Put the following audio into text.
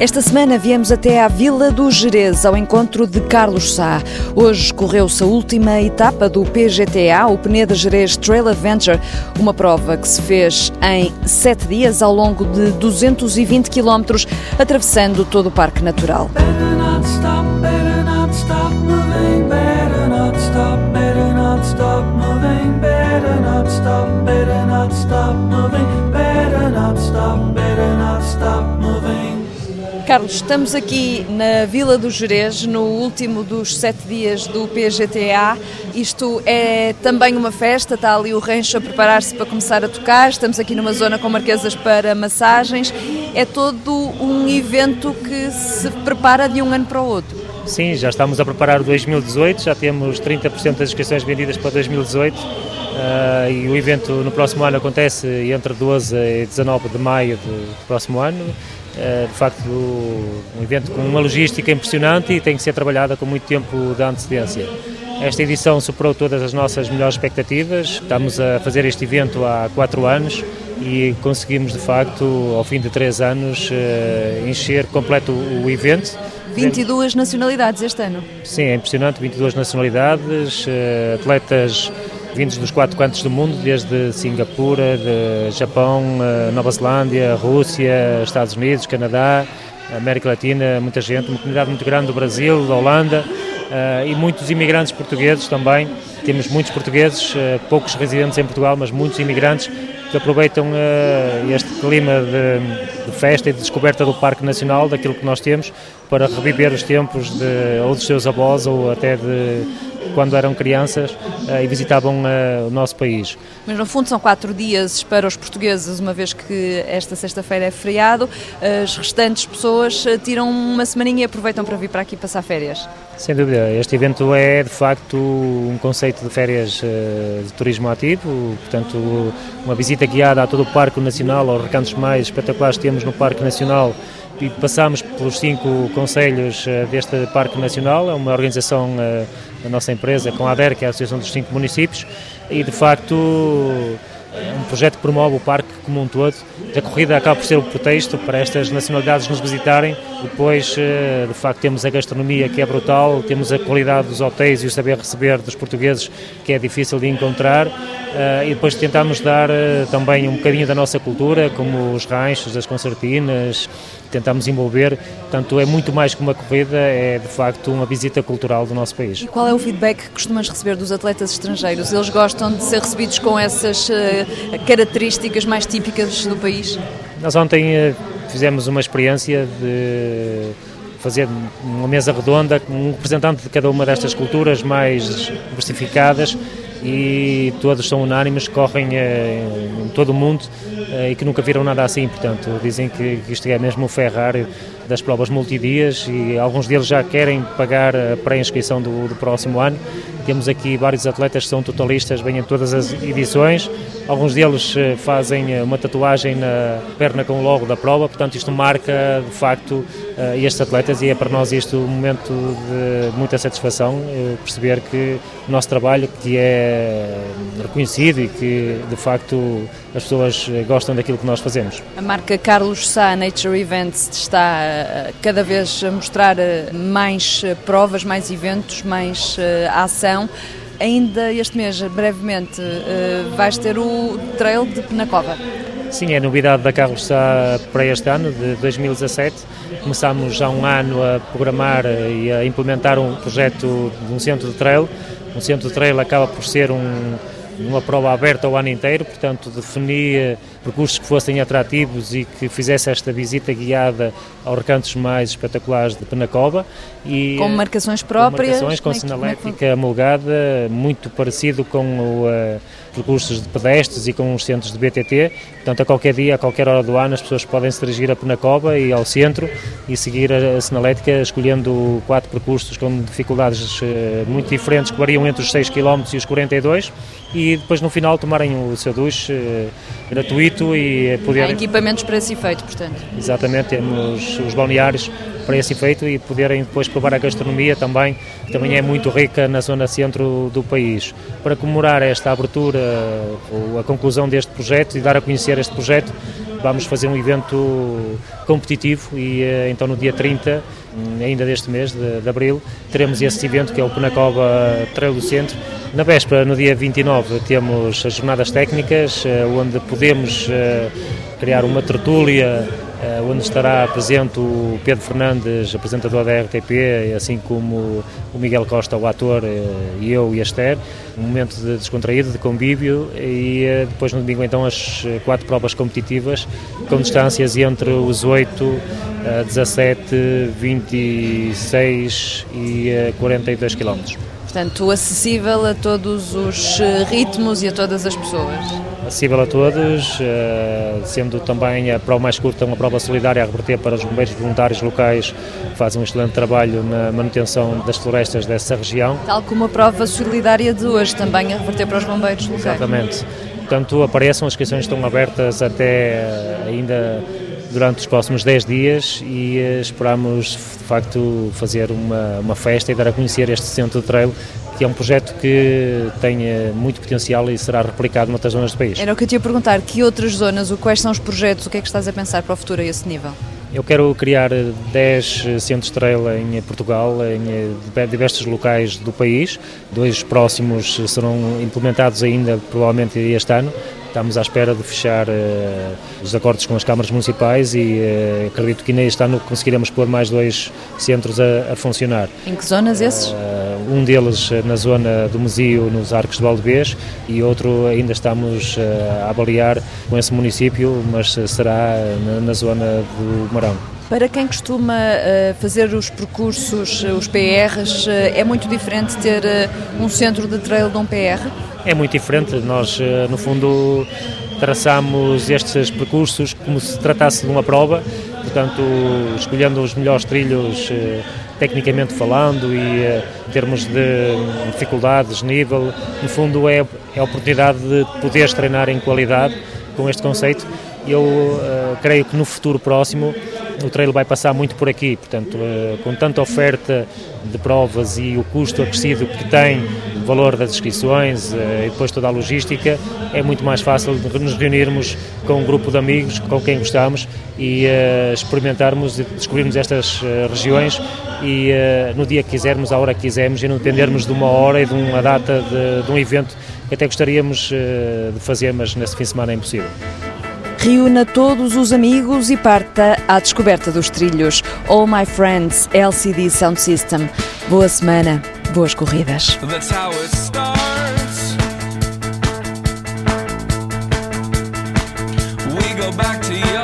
Esta semana viemos até à Vila do Jerez, ao encontro de Carlos Sá. Hoje correu-se a última etapa do PGTA, o Peneda Jerez Trail Adventure, uma prova que se fez em sete dias ao longo de 220 quilómetros, atravessando todo o Parque Natural. Carlos, estamos aqui na Vila do Jerez, no último dos sete dias do PGTA. Isto é também uma festa, está ali o rancho a preparar-se para começar a tocar. Estamos aqui numa zona com marquesas para massagens. É todo um evento que se prepara de um ano para o outro. Sim, já estamos a preparar o 2018, já temos 30% das inscrições vendidas para 2018. Uh, ah, e o evento no próximo ano acontece entre 12 e 19 de maio do próximo ano. Eh, de facto um evento com uma logística impressionante e tem que ser trabalhada com muito tempo de antecedência. Esta edição superou todas as nossas melhores expectativas. Estamos a fazer este evento há quatro anos e conseguimos, de facto, ao fim de três anos, eh, encher completo o evento. 22 nacionalidades este ano. Sim, é impressionante, 22 nacionalidades, eh, atletas vindos dos quatro cantos do mundo, desde Singapura, de Japão, eh, Nova Zelândia, Rússia, Estados Unidos, Canadá, América Latina, muita gente, uma comunidade muito grande do Brasil, da Holanda uh, e muitos imigrantes portugueses também. Temos muitos portugueses, uh, poucos residentes em Portugal, mas muitos imigrantes que aproveitam este clima de, de, festa e de descoberta do Parque Nacional, daquilo que nós temos, para reviver os tempos de, ou dos seus avós ou até de quando eram crianças uh, e visitavam uh, o nosso país. Mas no fundo são quatro dias para os portugueses, uma vez que esta sexta-feira é feriado, as restantes pessoas tiram uma semaninha e aproveitam para vir para aqui passar férias. Sem dúvida, este evento é de facto um conceito de férias de turismo ativo, portanto, uma visita guiada a todo o Parque Nacional, aos recantos mais espetaculares que temos no Parque Nacional e passamos pelos cinco conselhos uh, deste Parque Nacional, é uma organização uh, da nossa empresa com a ADER, que é a Associação dos Cinco Municípios, e de facto é um projeto que promove o parque como um todo. A corrida acaba por ser o pretexto para estas nacionalidades nos visitarem. Depois, eh, de facto, temos a gastronomia que é brutal, temos a qualidade dos hotéis e o saber receber dos portugueses que é difícil de encontrar. Eh, e depois tentamos dar eh, também um bocadinho da nossa cultura, como os ranchos, as concertinas, tentamos envolver. Portanto, é muito mais que uma corrida, é de facto uma visita cultural do nosso país. E qual é o feedback que costumas receber dos atletas estrangeiros? Eles gostam de ser recebidos com essas eh, características mais típicas do país? Nós ontem eh, fizemos uma experiência de fazer uma mesa redonda com um representante de cada uma destas culturas mais diversificadas e todos são unânimes, correm eh, em todo o mundo eh, e que nunca viram nada assim, portanto, dizem que isto é mesmo o Ferrari das provas multidias e alguns deles já querem pagar a pré-inscrição do, do próximo ano. Temos aqui vários atletas que são totalistas, vêm em todas as edições, alguns deles eh, fazem uma tatuagem na perna com o logo da prova, portanto isto marca de facto estes atletas e é para nós isto um momento de muita satisfação perceber que o nosso trabalho, que é reconhecido e que de facto as pessoas gostam daquilo que nós fazemos. A marca Carlos Sá Nature Events está eh, cada vez a mostrar eh, mais eh, provas, mais eventos, mais ação. Ainda este mês, brevemente, vais ter o Trail de Penacova. Sim, é novidade da Carlos Sá para este ano, de 2017. Começámos há um ano a programar e a implementar um projeto de um centro de trail um centro de trail acaba por ser um, uma prova aberta o ano inteiro, portanto definia percursos que fossem atrativos e que fizesse esta visita guiada aos recantos mais espetaculares de Penacova. E, com marcações próprias? Com marcações, com é, é sinalética é amolgada, muito parecido com o, uh, percursos de pedestres e com os centros de BTT. Portanto, a qualquer dia, a qualquer hora do ano, as pessoas podem se dirigir a Penacova e ao centro e seguir a, sinalética, escolhendo quatro percursos com dificuldades uh, muito diferentes, que variam entre os 6 km e os 42 e depois no final tomarem o seu duche uh, gratuito e poder... Há equipamentos para esse efeito, portanto. Exatamente, temos os balneários para esse efeito e poderem depois provar a gastronomia também, que também é muito rica na zona centro do país. Para comemorar esta abertura ou a conclusão deste projeto e dar a conhecer este projeto, vamos fazer um evento competitivo e então no dia 30 ainda deste mês de, de, abril, teremos esse evento que é o Penacova Trail do Centro. Na véspera, no dia 29, temos as jornadas técnicas, onde podemos criar uma tertúlia eh, onde estará presente o Pedro Fernandes, apresentador da RTP, assim como o Miguel Costa, o ator, eh, e eu e a Esther. Um momento de descontraído, de convívio, e eh, depois no domingo então as quatro provas competitivas, com distâncias entre os 8, 17, 26 e 42 quilómetros. Portanto, acessível a todos os ritmos e a todas as pessoas acessível a todos, eh, sendo também a prova mais curta uma prova solidária a reverter para os bombeiros voluntários locais que fazem um excelente trabalho na manutenção das florestas dessa região. Tal como a prova solidária de hoje, também a reverter para os bombeiros locais. Exatamente. Portanto, apareçam, as inscrições estão abertas até eh, ainda durante os próximos 10 dias e eh, esperamos de facto fazer uma, uma festa e dar a conhecer este centro de trail que é um projeto que tem muito potencial e será replicado noutras zonas do país. Era o que eu te ia perguntar, que outras zonas, quais são os projetos, o que é que estás a pensar para o futuro a esse nível? Eu quero criar 10 centros de trail em Portugal, em diversos locais do país. Dois próximos serão implementados ainda, provavelmente este ano. Estamos à espera de fechar uh, os acordos com as câmaras municipais e uh, acredito que neste ano conseguiremos pôr mais dois centros a, a funcionar. Em que zonas esses? Uh, um deles na zona do Mesio, nos Arcos de Valdebês, e outro ainda estamos a avaliar com esse município, mas será na, na zona do Marão. Para quem costuma fazer os percursos, os PRs, é muito diferente ter um centro de trail de um PR? É muito diferente. Nós, no fundo, traçamos estes percursos como se tratasse de uma prova, portanto, escolhendo os melhores trilhos tecnicamente falando e em termos de dificuldades, nível, no fundo é, é a oportunidade de poderes treinar em qualidade com este conceito. Eu uh, creio que no futuro próximo o trail vai passar muito por aqui, portanto, uh, com tanta oferta de provas e o custo acrescido que tem, o valor das inscrições uh, e depois toda a logística, é muito mais fácil nos reunirmos com um grupo de amigos com quem gostamos e uh, experimentarmos e descobrirmos estas regiões e no dia que quisermos, à hora que quisermos e não dependermos de uma hora e de uma data de, de um evento que até gostaríamos de fazer, mas nesse fim de semana é impossível. Reúna todos os amigos e parta à descoberta dos trilhos. All My Friends LCD Sound System. Boa semana, boas corridas. back to you.